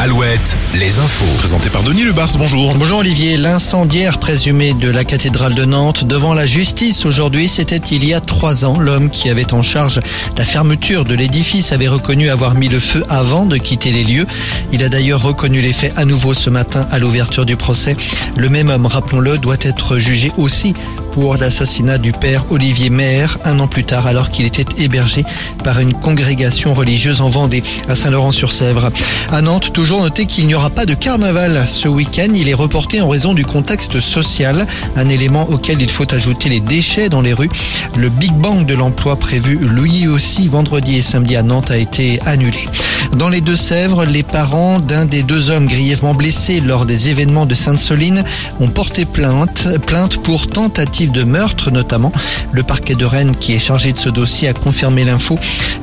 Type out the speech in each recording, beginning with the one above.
Alouette, les infos. Présenté par Denis Lebars, bonjour. Bonjour Olivier, l'incendiaire présumé de la cathédrale de Nantes devant la justice aujourd'hui, c'était il y a trois ans. L'homme qui avait en charge la fermeture de l'édifice avait reconnu avoir mis le feu avant de quitter les lieux. Il a d'ailleurs reconnu les faits à nouveau ce matin à l'ouverture du procès. Le même homme, rappelons-le, doit être jugé aussi pour l'assassinat du père Olivier Maire un an plus tard alors qu'il était hébergé par une congrégation religieuse en Vendée à Saint-Laurent-sur-Sèvre. À Nantes, toujours noté qu'il n'y aura pas de carnaval ce week-end. Il est reporté en raison du contexte social, un élément auquel il faut ajouter les déchets dans les rues. Le Big Bang de l'emploi prévu lui aussi vendredi et samedi à Nantes a été annulé. Dans les Deux-Sèvres, les parents d'un des deux hommes grièvement blessés lors des événements de Sainte-Soline ont porté plainte, plainte pour tentative de meurtre notamment. Le parquet de Rennes qui est chargé de ce dossier a confirmé l'info.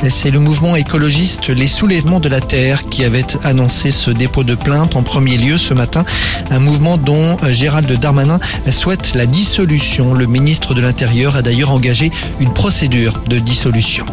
C'est le mouvement écologiste Les Soulèvements de la Terre qui avait annoncé ce dépôt de plainte en premier lieu ce matin. Un mouvement dont Gérald Darmanin souhaite la dissolution. Le ministre de l'Intérieur a d'ailleurs engagé une procédure de dissolution.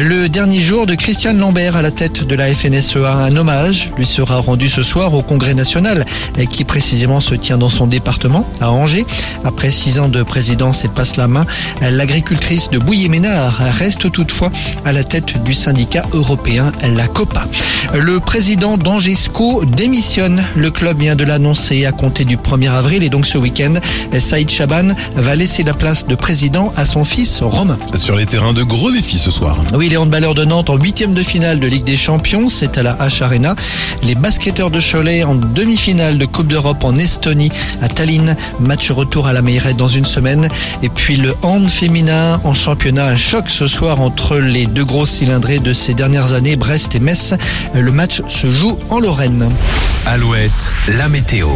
Le dernier jour de Christiane Lambert à la tête de la FNSEA, un hommage lui sera rendu ce soir au Congrès national qui précisément se tient dans son département, à Angers. Après six ans de présidence et passe la main, l'agricultrice de Bouillé-Ménard reste toutefois à la tête du syndicat européen, la COPA. Le président d'Angesco démissionne. Le club vient de l'annoncer à compter du 1er avril et donc ce week-end, Saïd Chaban va laisser la place de président à son fils Romain. Sur les terrains de gros défis ce soir. Oui, les handballeurs de Nantes en huitième de finale de Ligue des Champions, c'est à la H Arena. Les basketteurs de Cholet en demi-finale de Coupe d'Europe en Estonie à Tallinn. Match retour à la Meilleurette dans une semaine. Et puis le hand féminin en championnat, un choc ce soir entre les deux gros cylindrés de ces dernières années, Brest et Metz. Le match se joue en Lorraine. Alouette, la météo.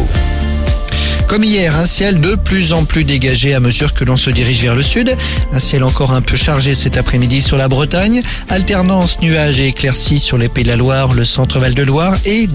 Comme hier, un ciel de plus en plus dégagé à mesure que l'on se dirige vers le sud. Un ciel encore un peu chargé cet après-midi sur la Bretagne. Alternance nuages et éclaircies sur les Pays de la Loire, le centre Val de Loire et